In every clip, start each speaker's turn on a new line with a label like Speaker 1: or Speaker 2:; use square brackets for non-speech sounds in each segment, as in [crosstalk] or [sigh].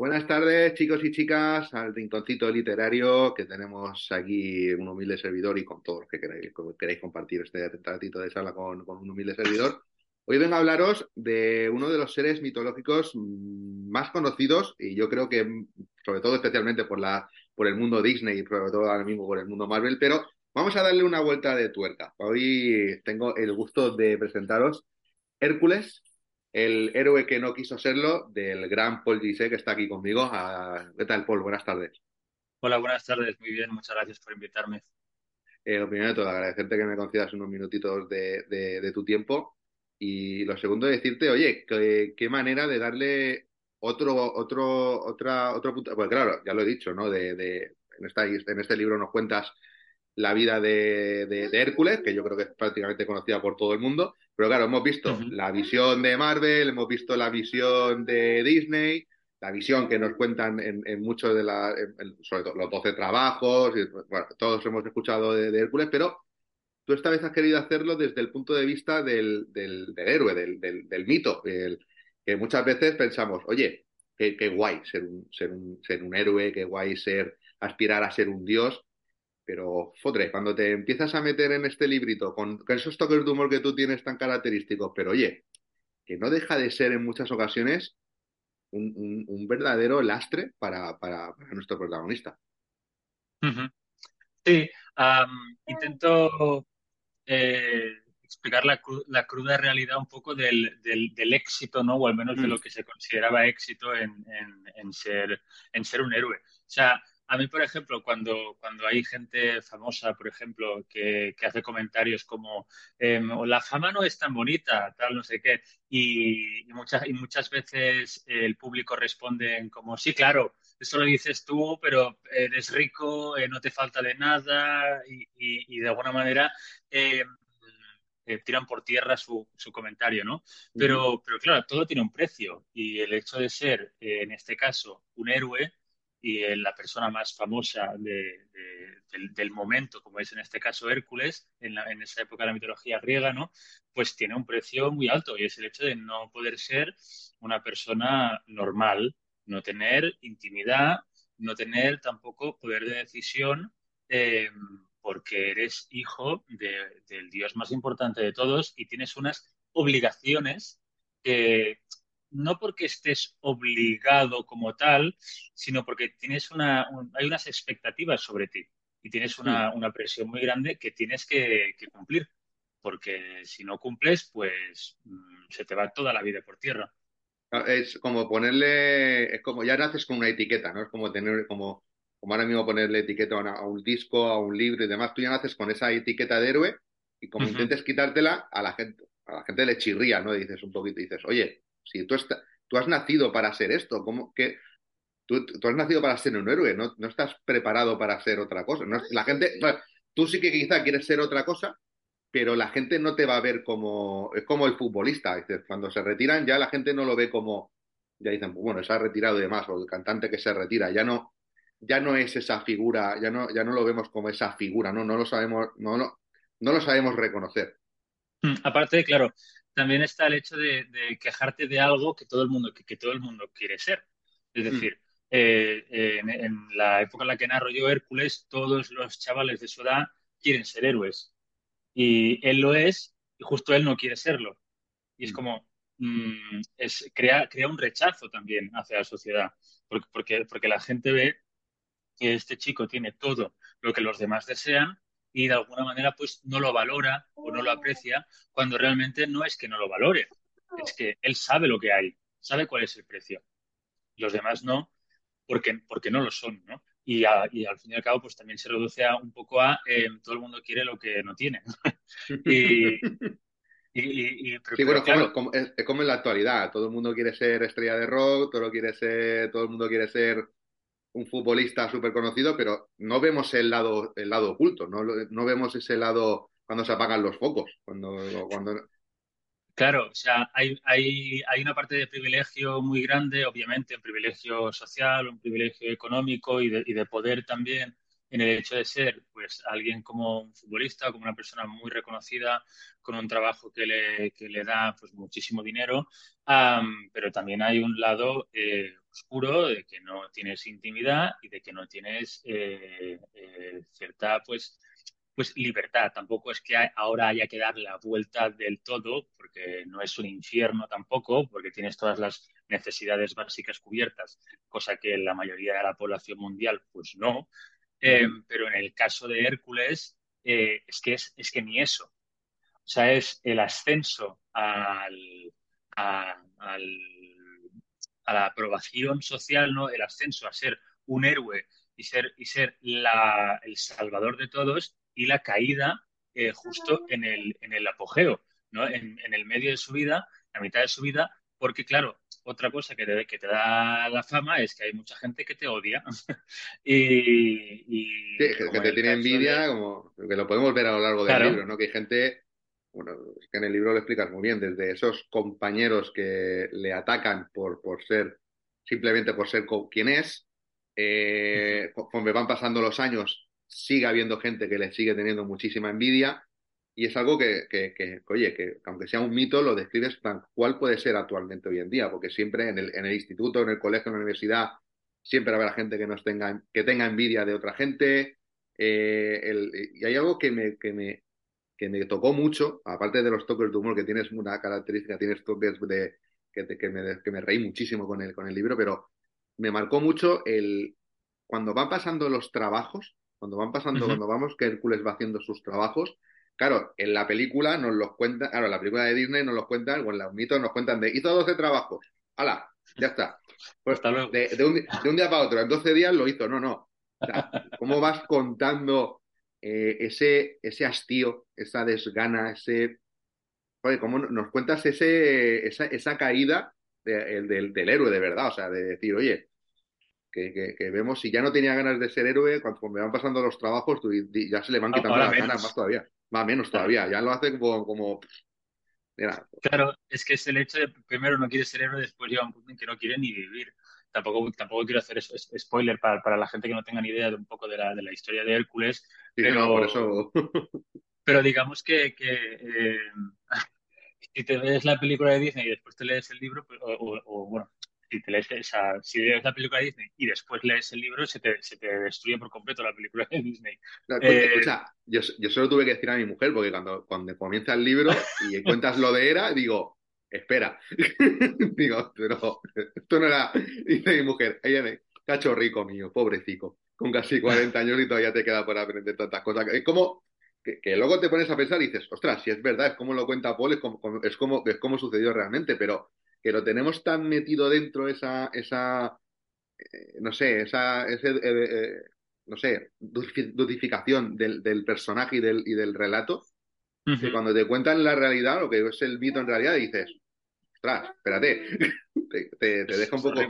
Speaker 1: Buenas tardes, chicos y chicas, al rinconcito literario que tenemos aquí un humilde servidor y con todos los que queráis, queréis compartir este ratito de sala con, con, un humilde servidor. Hoy vengo a hablaros de uno de los seres mitológicos más conocidos y yo creo que, sobre todo especialmente por, la, por el mundo Disney y sobre todo ahora mismo por el mundo Marvel, pero vamos a darle una vuelta de tuerca. Hoy tengo el gusto de presentaros Hércules, el héroe que no quiso serlo del gran Paul Gise, que está aquí conmigo. Ah, ¿Qué tal, Paul? Buenas tardes.
Speaker 2: Hola, buenas tardes. Muy bien, muchas gracias por invitarme.
Speaker 1: Eh, lo primero de todo, agradecerte que me concedas unos minutitos de, tu tiempo. Y lo segundo, decirte, oye, qué, manera de darle otro, otro, otra, otro punto. Pues claro, ya lo he dicho, ¿no? De, en, esta, en este libro nos cuentas la vida de, Hércules, que yo creo que es prácticamente conocida por todo el mundo. Pero claro, hemos visto la visión de Marvel, hemos visto la visión de Disney, la visión que nos cuentan en, muchos de la, sobre todo los 12 trabajos, bueno, todos hemos escuchado de, Hércules, pero tú esta vez has querido hacerlo desde el punto de vista del, héroe, del, mito, que muchas veces pensamos, oye, qué, guay ser un, ser, un, ser un héroe, qué guay ser aspirar a ser un dios, pero, fodre, cuando te empiezas a meter en este librito con, esos toques de humor que tú tienes tan característicos, pero oye, que no deja de ser en muchas ocasiones un, verdadero lastre para, nuestro protagonista.
Speaker 2: Sí, intento eh, explicar la, cruda realidad un poco del, éxito, ¿no? O al menos de mm. lo que se consideraba éxito en, ser, en ser un héroe. O sea, a mí, por ejemplo, cuando, cuando hay gente famosa, por ejemplo, que, hace comentarios como em, la fama no es tan bonita, tal, no sé qué, y, muchas, y muchas veces el público responde como, sí, claro, eso lo dices tú, pero eres rico, eh, no te falta de nada, y, de alguna manera em, eh, tiran por tierra su, su comentario, ¿no? Pero, pero claro, todo tiene un precio, y el hecho de ser, eh, en este caso, un héroe, y la persona más famosa del, momento, como es en este caso Hércules, en, en, esa época de la mitología griega, ¿no? Pues tiene un precio muy alto y es el hecho de no poder ser una persona normal, no tener intimidad, no tener tampoco poder de decisión, eh, porque eres hijo del Dios más importante de todos y tienes unas obligaciones que no porque estés obligado como tal, sino porque tienes una, hay unas expectativas sobre ti y tienes una, presión muy grande que tienes que, cumplir, porque si no cumples, pues mm, se te va toda la vida por tierra.
Speaker 1: Ah, es como ponerle, es como ya naces con una etiqueta, ¿no? Es como tener, como, como ahora mismo ponerle etiqueta a, un disco, a un libro y demás, tú ya naces con esa etiqueta de héroe y como intentes quitártela, a la gente, a la gente le chirría, ¿no? dices un poquito, dices, oye, si tú, tú has nacido para ser esto, ¿cómo que tú, has nacido para ser un héroe? No, no estás preparado para ser otra cosa. la gente, tú sí que quizá quieres ser otra cosa, pero la gente no te va a ver como, es como el futbolista, cuando se retiran ya la gente no lo ve como, ya dicen, bueno, se ha retirado y demás, o el cantante que se retira, ya no, ya no es esa figura, ya no, ya no lo vemos como esa figura, no, no lo sabemos, no, no, no lo sabemos reconocer.
Speaker 2: Hmm, aparte, claro, también está el hecho de, quejarte de algo que todo el mundo, que, todo el mundo quiere ser. Es mm. decir, eh, en, la época en la que narro yo Hércules, todos los chavales de su edad quieren ser héroes. Y él lo es, y justo él no quiere serlo. Y es mm. como, mm, es, crea, crea un rechazo también hacia la sociedad, porque, porque, porque la gente ve que este chico tiene todo lo que los demás desean y de alguna manera pues no lo valora o no lo aprecia cuando realmente no es que no lo valore, es que él sabe lo que hay, sabe cuál es el precio. Los demás no, porque, porque no lo son, ¿no? Y, al fin y al cabo pues también se reduce a, un poco a eh, todo el mundo quiere lo que no tiene. y,
Speaker 1: y, sí, bueno, claro, como, es, como en la actualidad, todo el mundo quiere ser estrella de rock, todo, quiere ser, todo el mundo quiere ser un futbolista súper conocido, pero no vemos el lado, el lado oculto, no, no vemos ese lado cuando se apagan los focos, cuando, cuando...
Speaker 2: Claro, o sea, hay, hay, hay, una parte de privilegio muy grande, obviamente, un privilegio social, un privilegio económico y de, y de poder también en el hecho de ser pues alguien como un futbolista, como una persona muy reconocida, con un trabajo que le, que le da pues muchísimo dinero, pero también hay un lado eh, oscuro, de que no tienes intimidad y de que no tienes cierta, pues, pues libertad. Tampoco es que ahora haya que dar la vuelta del todo, porque no es un infierno tampoco, porque tienes todas las necesidades básicas cubiertas, cosa que la mayoría de la población mundial, pues no. Eh, pero en el caso de Hércules, eh, es, que es, es, que ni eso. O sea, es el ascenso al, a, la aprobación social, ¿no? El ascenso a ser un héroe y ser, y ser el salvador de todos y la caída eh, justo en el, en el apogeo, ¿no? En, en, el medio de su vida, la mitad de su vida, porque claro, otra cosa que te, que te da la fama es que hay mucha gente que te odia. [laughs] y,
Speaker 1: sí, que te tiene envidia, como que lo podemos ver a lo largo del libro, ¿no? Que hay gente, bueno, es que en el libro lo explicas muy bien, desde esos compañeros que le atacan por, por ser, simplemente por ser quien es, eh, conforme van pasando los años, sigue habiendo gente que le sigue teniendo muchísima envidia y es algo que, que, oye, que aunque sea un mito, lo describes tal cual puede ser actualmente hoy en día, porque siempre en el, en el instituto, en el colegio, en la universidad, siempre habrá gente que, nos tenga, que tenga envidia de otra gente. Eh, y hay algo que me, que, me, que me tocó mucho, aparte de los toques de humor, que tienes una característica, tienes toques de, que, que, me, que me reí muchísimo con el, con el libro, pero me marcó mucho el cuando van pasando los trabajos, cuando van pasando, cuando vamos que Hércules va haciendo sus trabajos, Claro, en la película nos los cuentan, claro, en la película de Disney nos los cuentan, o en los mitos nos cuentan de hizo 12 trabajos. ¡Hala! Ya está. Pues de, un, día para otro, en 12 días lo hizo. No, no. ¿Cómo vas contando eh, ese, ese hastío, esa desgana, ese. Oye, ¿cómo nos cuentas ese, esa, esa caída del, héroe de verdad? O sea, de decir, oye, que, vemos si ya no tenía ganas de ser héroe, cuando me van pasando los trabajos, ya se le van quitando las ganas más todavía. Va menos todavía, ya lo hace como... como
Speaker 2: Claro, es que es el hecho de primero no quiere ser héroe, después llega un punto en que no quiere ni vivir. Tampoco, tampoco quiero hacer eso, spoiler para, para, la gente que no tenga ni idea de un poco de la, de la historia de Hércules. Pero,
Speaker 1: por eso... [laughs]
Speaker 2: pero digamos que, que eh, [laughs] si te ves la película de Disney y después te lees el libro, pues, o bueno, si te lees si lees la película de Disney y después lees el libro, se te, se te destruye por completo la película de Disney.
Speaker 1: Eh, yo, yo solo tuve que decir a mi mujer, porque cuando, cuando comienza el libro y [laughs] cuentas lo de Era, digo, espera. digo, pero esto no era. Dice mi mujer, ella me, cacho rico mío, pobrecito, con casi 40 años y todavía te queda por aprender tantas cosas. Es como que, luego te pones a pensar y dices, ostras, si es verdad, es como lo cuenta Paul, es como, es como, es como sucedió realmente, pero que lo tenemos tan metido dentro esa, esa eh, no sé, esa, ese, eh, eh, no sé, dutificación del, del, personaje y del, y del relato, que cuando te cuentan la realidad, lo que es el mito en realidad, dices, ostras, espérate, [laughs] te, te, deja un poco...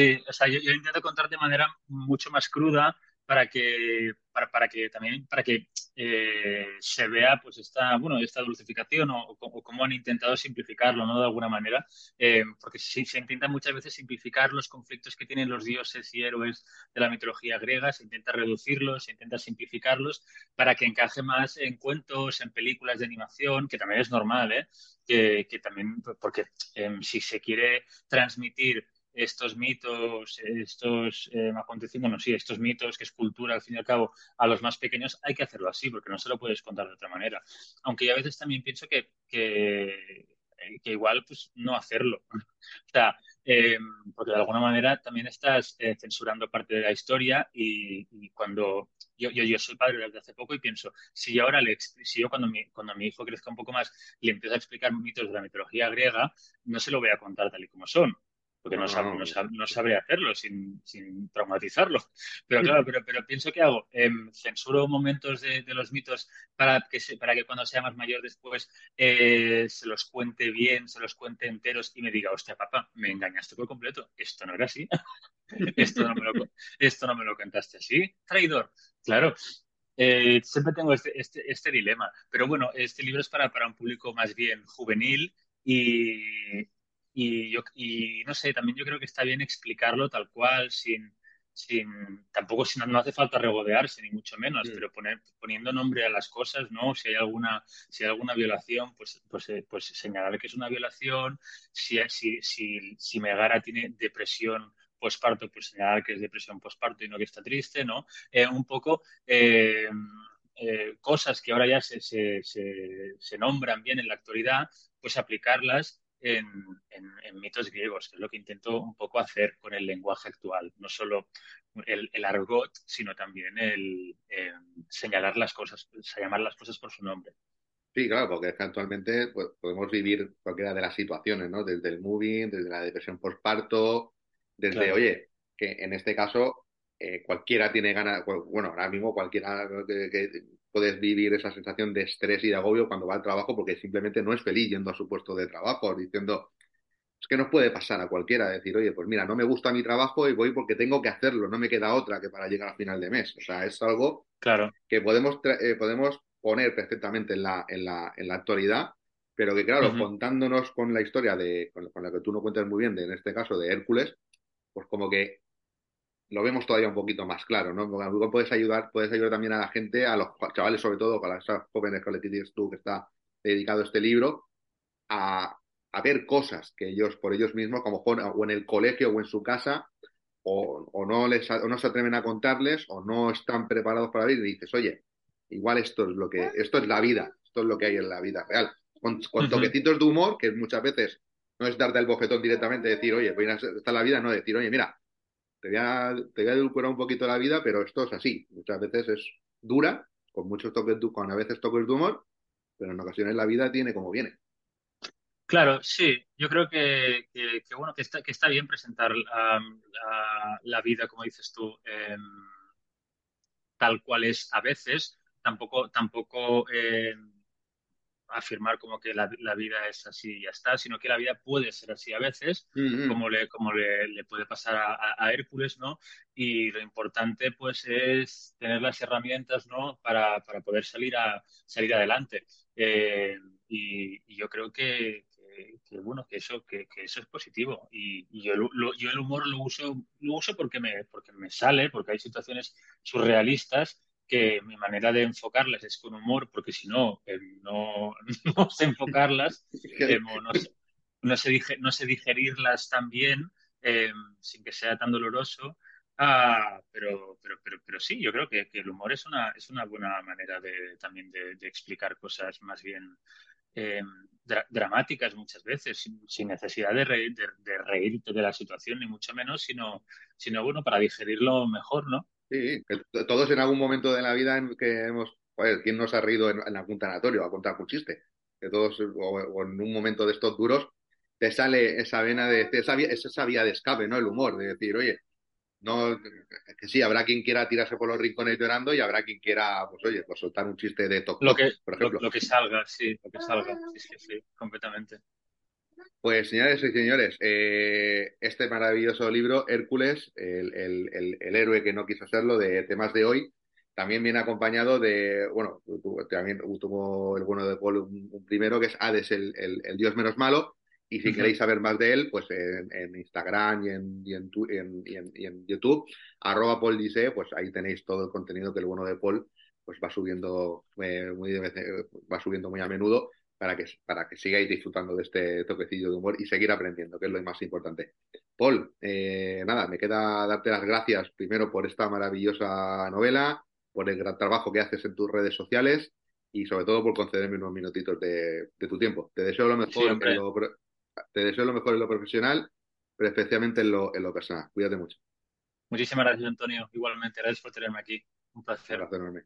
Speaker 2: Sí, o sea, yo, intento contar de manera mucho más cruda para que, para, para que también para que eh, se vea pues esta, bueno, esta dulcificación o, cómo han intentado simplificarlo, ¿no? De alguna manera, eh, porque se, se intenta muchas veces simplificar los conflictos que tienen los dioses y héroes de la mitología griega, se intenta reducirlos, se intenta simplificarlos para que encaje más en cuentos, en películas de animación, que también es normal, ¿eh? Que, que también, porque em, si se quiere transmitir estos mitos, estos eh, acontecimientos, bueno, sí, estos mitos, que es cultura al fin y al cabo, a los más pequeños, hay que hacerlo así, porque no se lo puedes contar de otra manera. Aunque yo a veces también pienso que, que, que igual, pues, no hacerlo. [laughs] o sea, eh, porque de alguna manera también estás eh, censurando parte de la historia y, cuando yo, yo, yo, soy padre desde hace poco y pienso, si yo ahora le, si yo cuando mi, cuando mi hijo crezca un poco más le empiezo a explicar mitos de la mitología griega, no se lo voy a contar tal y como son porque no, no, sabría hacerlo sin, sin, traumatizarlo. [laughs] Pero claro, pero, pero pienso que hago, eh, censuro momentos de, de, los mitos para que, se, para que cuando sea más mayor después eh, se los cuente bien, se los cuente enteros y me diga, hostia, papá, me engañaste por completo, esto no era así, [laughs] esto, no me lo, esto no me lo contaste así, traidor. Claro, eh, siempre tengo este, este, este, dilema. Pero bueno, este libro es para, para un público más bien juvenil y, y, yo, y no sé, también yo creo que está bien explicarlo tal cual, sin, sin tampoco si no, hace falta regodearse ni mucho menos,
Speaker 1: Mm.
Speaker 2: pero poner, poniendo nombre a las cosas, ¿no? Si hay alguna, si hay alguna violación, pues, pues, eh, pues señalar que es una violación. Si, si, si, si Megara tiene depresión posparto, pues señalar que es depresión posparto y no que está triste, ¿no? Eh, un poco eh, eh, cosas que ahora ya se, se, se, se nombran bien en la actualidad, pues aplicarlas en, en, en, mitos griegos, que es lo que intento un poco hacer con el lenguaje actual, no solo el, el argot, sino también el eh, señalar las cosas, llamar las cosas por su nombre.
Speaker 1: Sí, claro, porque es que actualmente pues, podemos vivir cualquiera de las situaciones, ¿no? Desde el moving, desde la depresión postparto, desde, claro. oye, que en este caso eh, cualquiera tiene ganas, bueno, ahora mismo cualquiera que, que, puedes vivir esa sensación de estrés y de agobio cuando va al trabajo porque simplemente no es feliz yendo a su puesto de trabajo, diciendo, es que nos puede pasar a cualquiera, decir, oye, pues mira, no me gusta mi trabajo y voy porque tengo que hacerlo, no me queda otra que para llegar al final de mes. O sea, es algo
Speaker 2: claro.
Speaker 1: que podemos, eh, podemos poner perfectamente en la, en la, en la actualidad, pero que claro, uh -huh. contándonos con la historia de, con, con, la que tú no cuentas muy bien, de, en este caso de Hércules, pues como que lo vemos todavía un poquito más claro, ¿no? Porque puedes ayudar, puedes ayudar también a la gente, a los chavales sobre todo, para esas jóvenes que le dices tú que está dedicado a este libro, a, a, ver cosas que ellos por ellos mismos, como o en el colegio o en su casa, o, o, no les, o no se atreven a contarles, o no están preparados para vivir, y dices, oye, igual esto es lo que, esto es la vida, esto es lo que hay en la vida real. Con, con uh -huh. toquecitos de humor, que muchas veces no es darte el bofetón directamente, decir, oye, pues esta es la vida, no decir, oye, mira, te voy, a, te voy a edulcorar un poquito la vida, pero esto es así. Muchas veces es dura, con muchos toques, con a veces toques de humor, pero en ocasiones la vida tiene como viene.
Speaker 2: Claro, sí, yo creo que, que, bueno, que está, que está bien presentar la, la, vida, como dices tú, eh, tal cual es a veces, tampoco, tampoco eh, afirmar como que la, la, vida es así y ya está, sino que la vida puede ser así a veces,
Speaker 1: Mm, mm.
Speaker 2: como le, como le, le puede pasar a, a- a Hércules, ¿no? Y lo importante, pues, es tener las herramientas, ¿no? Para, para poder salir, a, salir adelante. Eh, y, y yo creo que, que, que, bueno, que eso, que, que eso es positivo. Y, y yo, lo- yo el humor lo uso, lo uso porque me, porque me sale, porque hay situaciones surrealistas que mi manera de enfocarlas es con humor, porque si no, eh, no, [laughs] no sé enfocarlas, [laughs] eh, no, sé, no, sé dige- no sé digerirlas tan bien eh, sin que sea tan doloroso. Ah, pero, pero, pero, pero sí, yo creo que, que el humor es una, es una buena manera de, también de, de explicar cosas más bien eh, dra- dramáticas muchas veces, sin, sin necesidad de, reír, de, de reírte de la situación, ni mucho menos, sino, sino bueno, para digerirlo mejor, ¿no?
Speaker 1: Sí, que todos en algún momento de la vida en que hemos, joder, ¿quién nos ha reído en, en algún tanatorio a contar un chiste? Que todos, o, o en un momento de estos duros, te sale esa vena de, esa, vía- es esa vía de escape, ¿no? El humor, de decir, oye, no, que sí, habrá quien quiera tirarse por los rincones llorando y habrá quien quiera, pues oye, pues soltar un chiste de toc
Speaker 2: Lo que,
Speaker 1: por
Speaker 2: lo,
Speaker 1: ejemplo.
Speaker 2: lo que salga, sí, lo que salga, sí, sí, sí, completamente.
Speaker 1: Pues señores y señores, eh, este maravilloso libro, Hércules, el, el, el, el héroe que no quiso serlo, de temas de hoy, también viene acompañado de, bueno, también tuvo el bueno de Paul un, primero, que es Hades, el, el, el dios menos malo, y si queréis saber más de él, pues en, en Instagram y en, y, en, tu- en- y en- y en YouTube, arroba Paul Dice, pues ahí tenéis todo el contenido que el bueno de Paul pues va subiendo eh, muy va subiendo muy a menudo para que, para que sigáis disfrutando de este toquecillo de humor y seguir aprendiendo, que es lo más importante. Paul, eh, nada, me queda darte las gracias primero por esta maravillosa novela, por el gran trabajo que haces en tus redes sociales y sobre todo por concederme unos minutitos de, de tu tiempo. Te deseo lo mejor en lo, te deseo lo mejor en lo profesional, pero especialmente en lo, en lo personal. Cuídate mucho.
Speaker 2: Muchísimas gracias, Antonio. Igualmente, gracias por tenerme aquí. Un
Speaker 1: Un
Speaker 2: placer.
Speaker 1: enorme.